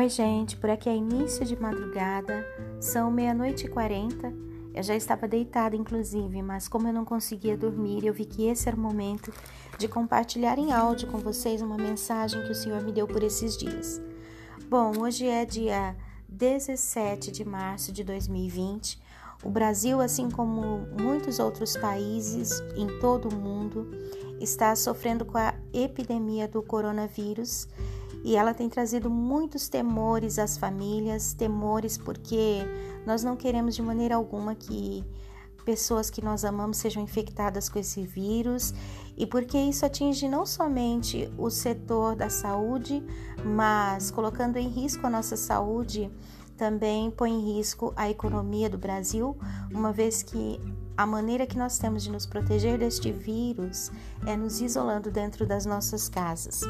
Oi, gente, por aqui é início de madrugada, são meia-noite e quarenta. Eu já estava deitada, inclusive, mas como eu não conseguia dormir, eu vi que esse era o momento de compartilhar em áudio com vocês uma mensagem que o Senhor me deu por esses dias. Bom, hoje é dia 17 de março de 2020. O Brasil, assim como muitos outros países em todo o mundo, está sofrendo com a epidemia do coronavírus e ela tem trazido muitos temores às famílias, temores porque nós não queremos de maneira alguma que pessoas que nós amamos sejam infectadas com esse vírus. E porque isso atinge não somente o setor da saúde, mas colocando em risco a nossa saúde, também põe em risco a economia do Brasil, uma vez que a maneira que nós temos de nos proteger deste vírus é nos isolando dentro das nossas casas.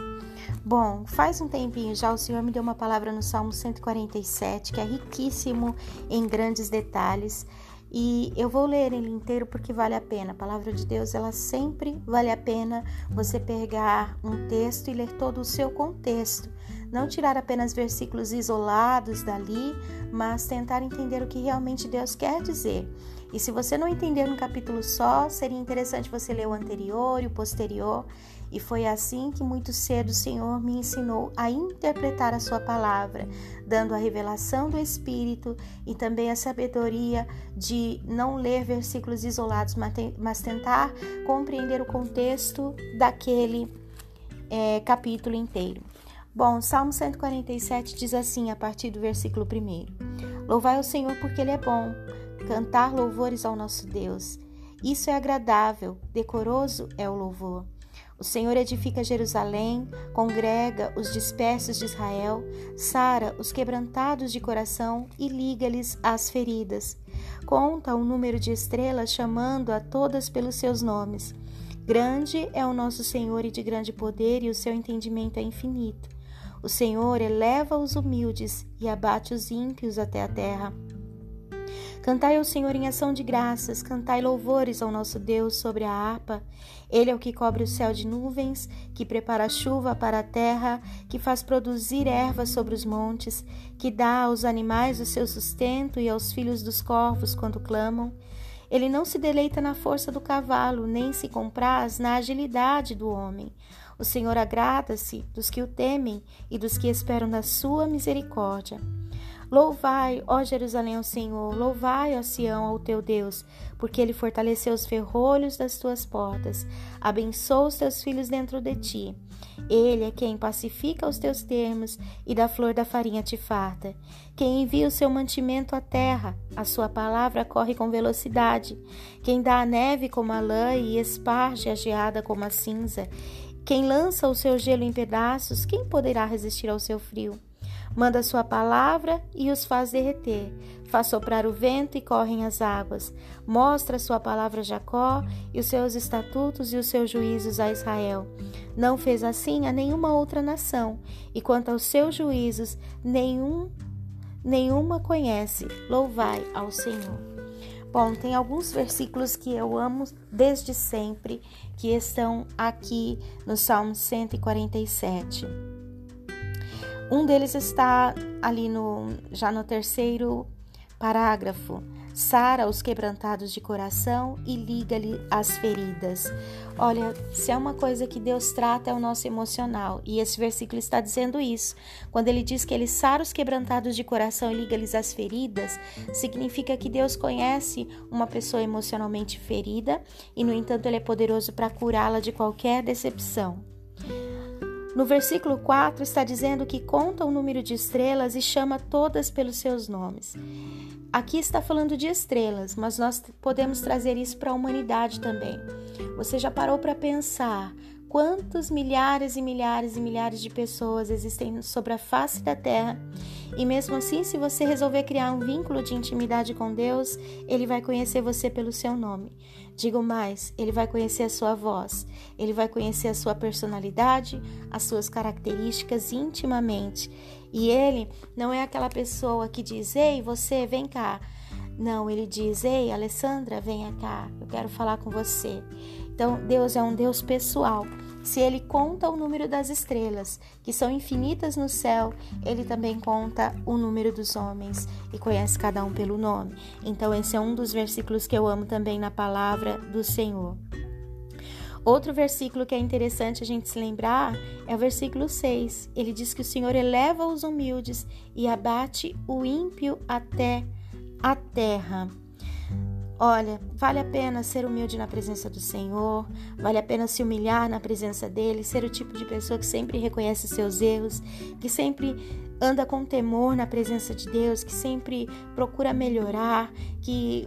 Bom, faz um tempinho já o Senhor me deu uma palavra no Salmo 147 que é riquíssimo em grandes detalhes. E eu vou ler ele inteiro porque vale a pena. A palavra de Deus, ela sempre vale a pena você pegar um texto e ler todo o seu contexto. Não tirar apenas versículos isolados dali, mas tentar entender o que realmente Deus quer dizer. E se você não entender um capítulo só, seria interessante você ler o anterior e o posterior. E foi assim que muito cedo o Senhor me ensinou a interpretar a Sua palavra, dando a revelação do Espírito e também a sabedoria de não ler versículos isolados, mas tentar compreender o contexto daquele é, capítulo inteiro. Bom, Salmo 147 diz assim, a partir do versículo 1: Louvai o Senhor porque Ele é bom, cantar louvores ao nosso Deus. Isso é agradável, decoroso é o louvor. O Senhor edifica Jerusalém, congrega os dispersos de Israel, sara os quebrantados de coração e liga-lhes as feridas. Conta o número de estrelas, chamando a todas pelos seus nomes. Grande é o nosso Senhor e de grande poder, e o seu entendimento é infinito. O Senhor eleva os humildes e abate os ímpios até a terra. Cantai ao Senhor em ação de graças, cantai louvores ao nosso Deus sobre a harpa. Ele é o que cobre o céu de nuvens, que prepara chuva para a terra, que faz produzir erva sobre os montes, que dá aos animais o seu sustento e aos filhos dos corvos quando clamam. Ele não se deleita na força do cavalo, nem se compraz na agilidade do homem. O Senhor agrada-se dos que o temem e dos que esperam da sua misericórdia. Louvai, ó Jerusalém, ao Senhor, louvai, ó Sião, ao teu Deus, porque ele fortaleceu os ferrolhos das tuas portas, abençoa os teus filhos dentro de ti. Ele é quem pacifica os teus termos e da flor da farinha te farta. Quem envia o seu mantimento à terra, a sua palavra corre com velocidade. Quem dá a neve como a lã e esparge a geada como a cinza. Quem lança o seu gelo em pedaços, quem poderá resistir ao seu frio? Manda sua palavra e os faz derreter. Faz soprar o vento e correm as águas. Mostra sua palavra a Jacó e os seus estatutos e os seus juízos a Israel. Não fez assim a nenhuma outra nação, e quanto aos seus juízos, nenhum, nenhuma conhece. Louvai ao Senhor. Bom, tem alguns versículos que eu amo desde sempre, que estão aqui no Salmo 147. Um deles está ali no já no terceiro parágrafo. Sara os quebrantados de coração e liga-lhe as feridas. Olha, se é uma coisa que Deus trata é o nosso emocional, e esse versículo está dizendo isso. Quando ele diz que ele sara os quebrantados de coração e liga-lhes as feridas, significa que Deus conhece uma pessoa emocionalmente ferida e, no entanto, ele é poderoso para curá-la de qualquer decepção. No versículo 4 está dizendo que conta o número de estrelas e chama todas pelos seus nomes. Aqui está falando de estrelas, mas nós podemos trazer isso para a humanidade também. Você já parou para pensar quantos milhares e milhares e milhares de pessoas existem sobre a face da Terra? E mesmo assim, se você resolver criar um vínculo de intimidade com Deus, Ele vai conhecer você pelo seu nome. Digo mais, ele vai conhecer a sua voz, ele vai conhecer a sua personalidade, as suas características intimamente. E ele não é aquela pessoa que diz: Ei, você, vem cá. Não, ele diz: Ei, Alessandra, venha cá, eu quero falar com você. Então, Deus é um Deus pessoal. Se ele conta o número das estrelas, que são infinitas no céu, ele também conta o número dos homens e conhece cada um pelo nome. Então, esse é um dos versículos que eu amo também na palavra do Senhor. Outro versículo que é interessante a gente se lembrar é o versículo 6. Ele diz que o Senhor eleva os humildes e abate o ímpio até a terra. Olha, vale a pena ser humilde na presença do Senhor, vale a pena se humilhar na presença dele, ser o tipo de pessoa que sempre reconhece seus erros, que sempre anda com temor na presença de Deus, que sempre procura melhorar, que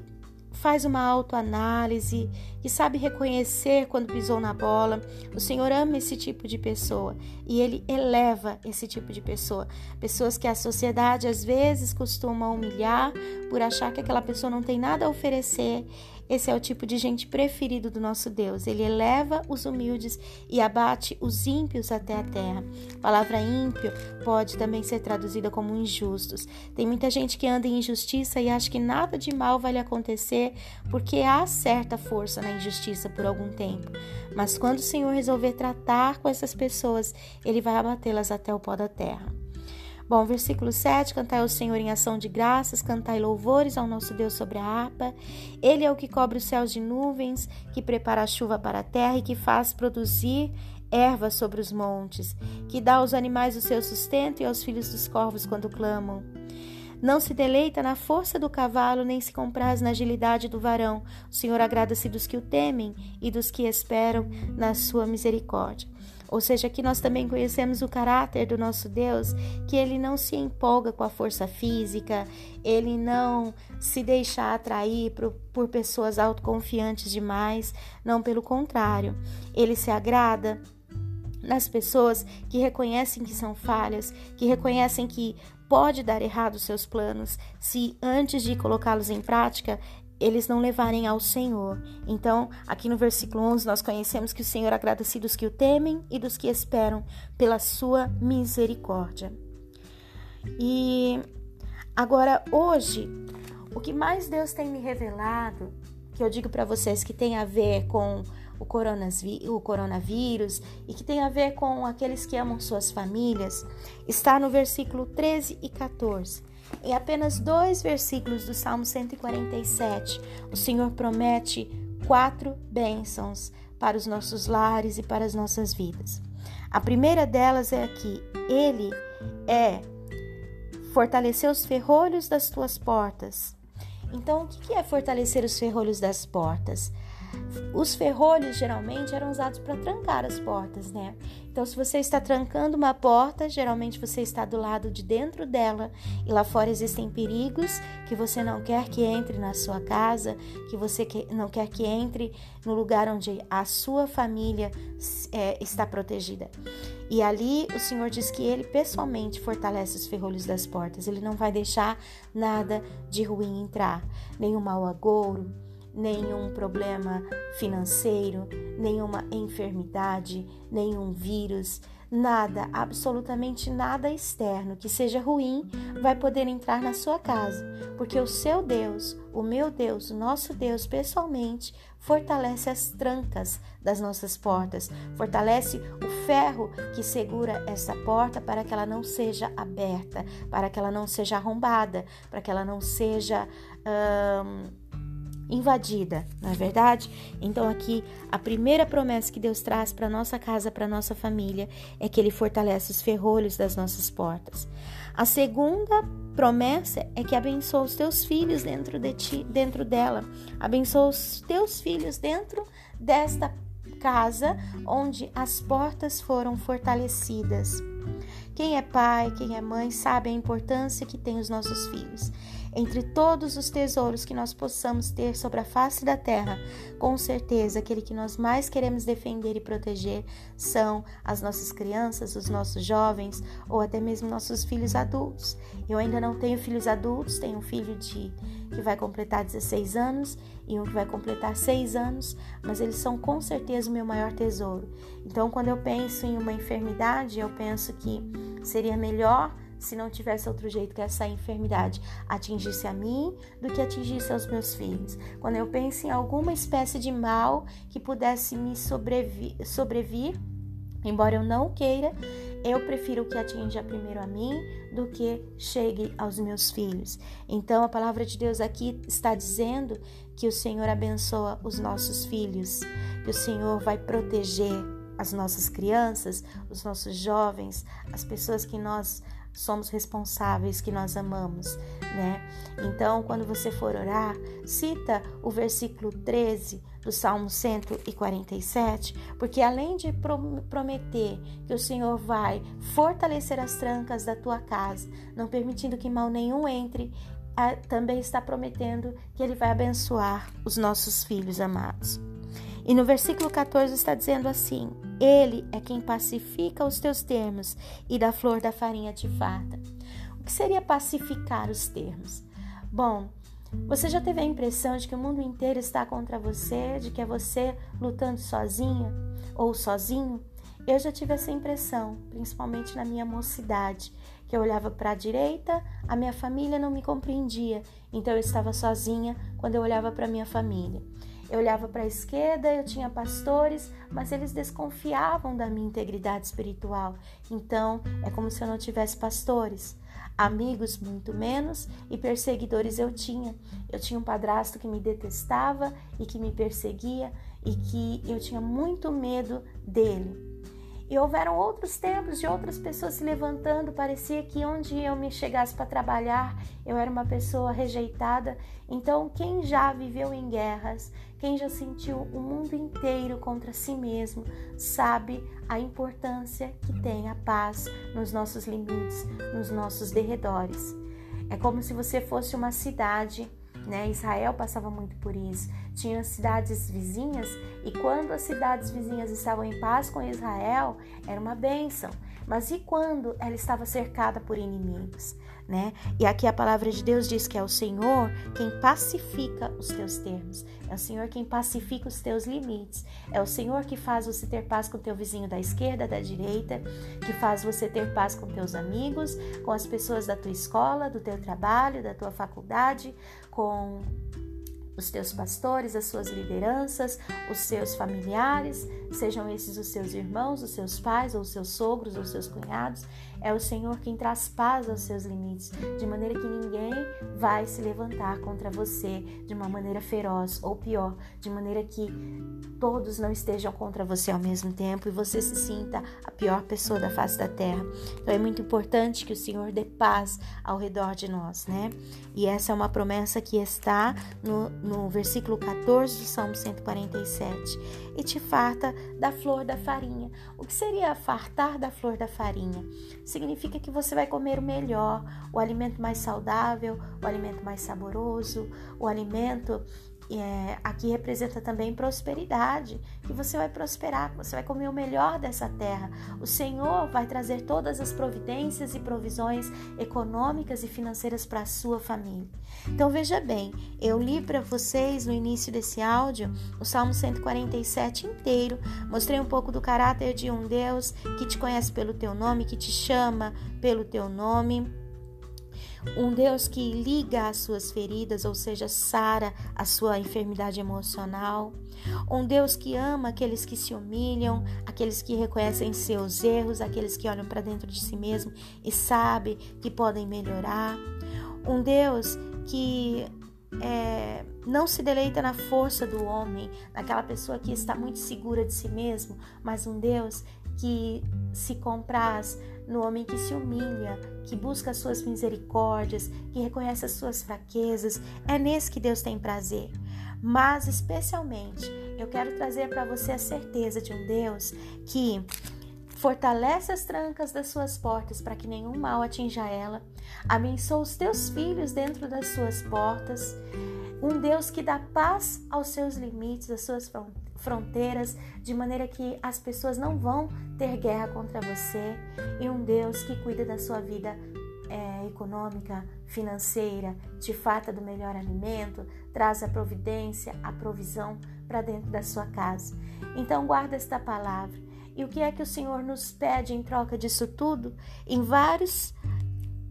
faz uma autoanálise, que sabe reconhecer quando pisou na bola. O Senhor ama esse tipo de pessoa e ele eleva esse tipo de pessoa. Pessoas que a sociedade às vezes costuma humilhar por achar que aquela pessoa não tem nada a oferecer esse é o tipo de gente preferido do nosso Deus. Ele eleva os humildes e abate os ímpios até a terra. A palavra ímpio pode também ser traduzida como injustos. Tem muita gente que anda em injustiça e acha que nada de mal vai lhe acontecer porque há certa força na injustiça por algum tempo. Mas quando o Senhor resolver tratar com essas pessoas, ele vai abatê-las até o pó da terra. Bom, versículo 7: Cantai ao Senhor em ação de graças, cantai louvores ao nosso Deus sobre a harpa. Ele é o que cobre os céus de nuvens, que prepara a chuva para a terra e que faz produzir erva sobre os montes, que dá aos animais o seu sustento e aos filhos dos corvos quando clamam. Não se deleita na força do cavalo, nem se compraz na agilidade do varão. O Senhor agrada-se dos que o temem e dos que esperam na sua misericórdia. Ou seja, aqui nós também conhecemos o caráter do nosso Deus, que ele não se empolga com a força física, ele não se deixa atrair por, por pessoas autoconfiantes demais, não, pelo contrário, ele se agrada nas pessoas que reconhecem que são falhas, que reconhecem que pode dar errado os seus planos, se antes de colocá-los em prática, eles não levarem ao Senhor. Então, aqui no versículo 11, nós conhecemos que o Senhor agradece dos que o temem e dos que esperam pela sua misericórdia. E agora, hoje, o que mais Deus tem me revelado, que eu digo para vocês que tem a ver com o coronavírus e que tem a ver com aqueles que amam suas famílias, está no versículo 13 e 14 em apenas dois versículos do Salmo 147, o Senhor promete quatro bênçãos para os nossos lares e para as nossas vidas. A primeira delas é aqui: Ele é fortalecer os ferrolhos das tuas portas. Então, o que é fortalecer os ferrolhos das portas? Os ferrolhos geralmente eram usados para trancar as portas, né? Então, se você está trancando uma porta, geralmente você está do lado de dentro dela e lá fora existem perigos que você não quer que entre na sua casa, que você não quer que entre no lugar onde a sua família é, está protegida. E ali o Senhor diz que ele pessoalmente fortalece os ferrolhos das portas, ele não vai deixar nada de ruim entrar, nenhum mau agouro nenhum problema financeiro, nenhuma enfermidade, nenhum vírus, nada, absolutamente nada externo que seja ruim vai poder entrar na sua casa, porque o seu Deus, o meu Deus, o nosso Deus pessoalmente fortalece as trancas das nossas portas, fortalece o ferro que segura essa porta para que ela não seja aberta, para que ela não seja arrombada, para que ela não seja invadida, não é verdade? Então aqui a primeira promessa que Deus traz para nossa casa, para nossa família, é que ele fortalece os ferrolhos das nossas portas. A segunda promessa é que abençoa os teus filhos dentro de ti, dentro dela. Abençoa os teus filhos dentro desta casa onde as portas foram fortalecidas. Quem é pai, quem é mãe sabe a importância que tem os nossos filhos. Entre todos os tesouros que nós possamos ter sobre a face da terra, com certeza aquele que nós mais queremos defender e proteger são as nossas crianças, os nossos jovens ou até mesmo nossos filhos adultos. Eu ainda não tenho filhos adultos, tenho um filho de que vai completar 16 anos e um que vai completar 6 anos, mas eles são com certeza o meu maior tesouro. Então, quando eu penso em uma enfermidade, eu penso que seria melhor se não tivesse outro jeito que essa enfermidade atingisse a mim do que atingisse aos meus filhos. Quando eu penso em alguma espécie de mal que pudesse me sobrevir, sobrevir embora eu não queira, eu prefiro que atinja primeiro a mim do que chegue aos meus filhos. Então a palavra de Deus aqui está dizendo que o Senhor abençoa os nossos filhos, que o Senhor vai proteger as nossas crianças, os nossos jovens, as pessoas que nós somos responsáveis, que nós amamos, né? Então, quando você for orar, cita o versículo 13 do Salmo 147, porque além de prometer que o Senhor vai fortalecer as trancas da tua casa, não permitindo que mal nenhum entre, também está prometendo que ele vai abençoar os nossos filhos amados. E no versículo 14 está dizendo assim: Ele é quem pacifica os teus termos e da flor da farinha te farta. O que seria pacificar os termos? Bom, você já teve a impressão de que o mundo inteiro está contra você, de que é você lutando sozinha ou sozinho? Eu já tive essa impressão, principalmente na minha mocidade, que eu olhava para a direita, a minha família não me compreendia, então eu estava sozinha quando eu olhava para minha família. Eu olhava para a esquerda, eu tinha pastores, mas eles desconfiavam da minha integridade espiritual. Então, é como se eu não tivesse pastores. Amigos, muito menos, e perseguidores eu tinha. Eu tinha um padrasto que me detestava e que me perseguia e que eu tinha muito medo dele. E houveram outros tempos de outras pessoas se levantando. Parecia que onde eu me chegasse para trabalhar, eu era uma pessoa rejeitada. Então, quem já viveu em guerras, quem já sentiu o mundo inteiro contra si mesmo, sabe a importância que tem a paz nos nossos limites, nos nossos derredores. É como se você fosse uma cidade né? Israel passava muito por isso. Tinha cidades vizinhas e quando as cidades vizinhas estavam em paz com Israel, era uma bênção. Mas e quando ela estava cercada por inimigos? Né? E aqui a palavra de Deus diz que é o Senhor quem pacifica os teus termos, é o Senhor quem pacifica os teus limites, é o Senhor que faz você ter paz com teu vizinho da esquerda, da direita, que faz você ter paz com teus amigos, com as pessoas da tua escola, do teu trabalho, da tua faculdade, com os teus pastores, as suas lideranças, os seus familiares, sejam esses os seus irmãos, os seus pais, ou os seus sogros, ou os seus cunhados. É o Senhor quem traz paz aos seus limites, de maneira que ninguém vai se levantar contra você de uma maneira feroz, ou pior, de maneira que todos não estejam contra você ao mesmo tempo e você se sinta a pior pessoa da face da terra. Então é muito importante que o Senhor dê paz ao redor de nós, né? E essa é uma promessa que está no, no versículo 14 do Salmo 147. E te farta da flor da farinha. O que seria fartar da flor da farinha? Significa que você vai comer o melhor, o alimento mais saudável, o alimento mais saboroso, o alimento é, aqui representa também prosperidade, que você vai prosperar, você vai comer o melhor dessa terra. O Senhor vai trazer todas as providências e provisões econômicas e financeiras para a sua família. Então veja bem, eu li para vocês no início desse áudio o Salmo 147 inteiro, mostrei um pouco do caráter de um Deus que te conhece pelo teu nome, que te chama pelo teu nome um Deus que liga as suas feridas, ou seja, sara a sua enfermidade emocional. Um Deus que ama aqueles que se humilham, aqueles que reconhecem seus erros, aqueles que olham para dentro de si mesmo e sabem que podem melhorar. Um Deus que é, não se deleita na força do homem, naquela pessoa que está muito segura de si mesmo, mas um Deus que se compraz no homem que se humilha, que busca as suas misericórdias, que reconhece as suas fraquezas. É nesse que Deus tem prazer. Mas, especialmente, eu quero trazer para você a certeza de um Deus que fortalece as trancas das suas portas para que nenhum mal atinja ela, abençoa os teus filhos dentro das suas portas, um Deus que dá paz aos seus limites, às suas fronteiras, de maneira que as pessoas não vão ter guerra contra você, e um Deus que cuida da sua vida é, econômica, financeira, te farta do melhor alimento, traz a providência, a provisão para dentro da sua casa. Então guarda esta palavra. E o que é que o Senhor nos pede em troca disso tudo? Em vários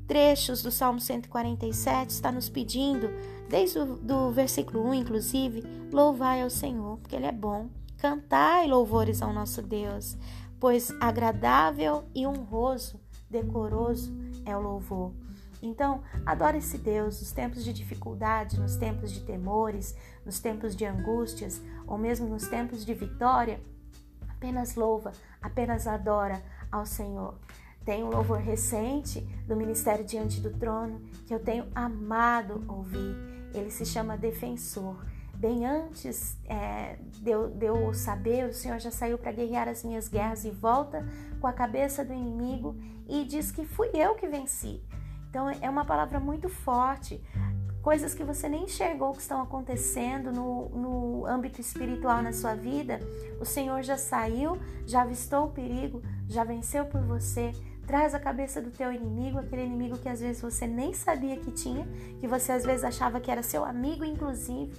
trechos do Salmo 147 está nos pedindo, desde o do versículo 1, inclusive, louvai ao Senhor, porque Ele é bom. Cantai louvores ao nosso Deus, pois agradável e honroso, decoroso é o louvor. Então, adore esse Deus nos tempos de dificuldade, nos tempos de temores, nos tempos de angústias ou mesmo nos tempos de vitória. Apenas louva, apenas adora ao Senhor. Tem um louvor recente do Ministério Diante do Trono que eu tenho amado ouvir. Ele se chama Defensor. Bem antes é, de, eu, de eu saber, o Senhor já saiu para guerrear as minhas guerras e volta com a cabeça do inimigo e diz que fui eu que venci. Então é uma palavra muito forte. Coisas que você nem enxergou que estão acontecendo no, no âmbito espiritual na sua vida, o Senhor já saiu, já avistou o perigo, já venceu por você, Traz a cabeça do teu inimigo, aquele inimigo que às vezes você nem sabia que tinha, que você às vezes achava que era seu amigo, inclusive,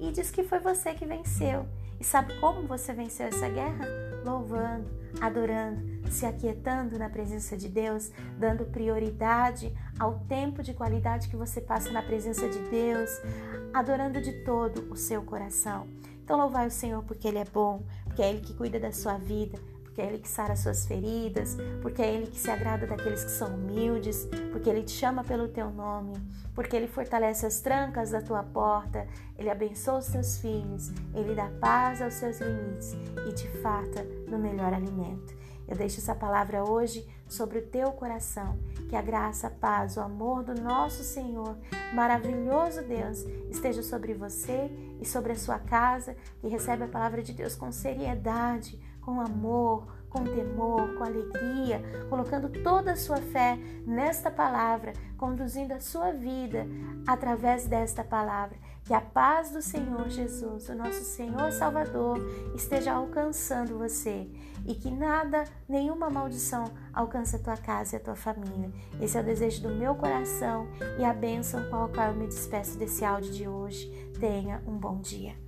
e diz que foi você que venceu. E sabe como você venceu essa guerra? Louvando, adorando, se aquietando na presença de Deus, dando prioridade ao tempo de qualidade que você passa na presença de Deus, adorando de todo o seu coração. Então, louvai o Senhor porque Ele é bom, porque é Ele que cuida da sua vida, porque é Ele que sara suas feridas, porque é Ele que se agrada daqueles que são humildes, porque Ele te chama pelo teu nome, porque Ele fortalece as trancas da tua porta, Ele abençoa os teus filhos, Ele dá paz aos seus limites e te farta no melhor alimento. Eu deixo essa palavra hoje sobre o teu coração. Que a graça, a paz, o amor do nosso Senhor, maravilhoso Deus, esteja sobre você e sobre a sua casa, que recebe a palavra de Deus com seriedade, com amor, com temor, com alegria, colocando toda a sua fé nesta palavra, conduzindo a sua vida através desta palavra. Que a paz do Senhor Jesus, o nosso Senhor Salvador, esteja alcançando você e que nada, nenhuma maldição alcance a tua casa e a tua família. Esse é o desejo do meu coração e a bênção com a qual eu me despeço desse áudio de hoje. Tenha um bom dia.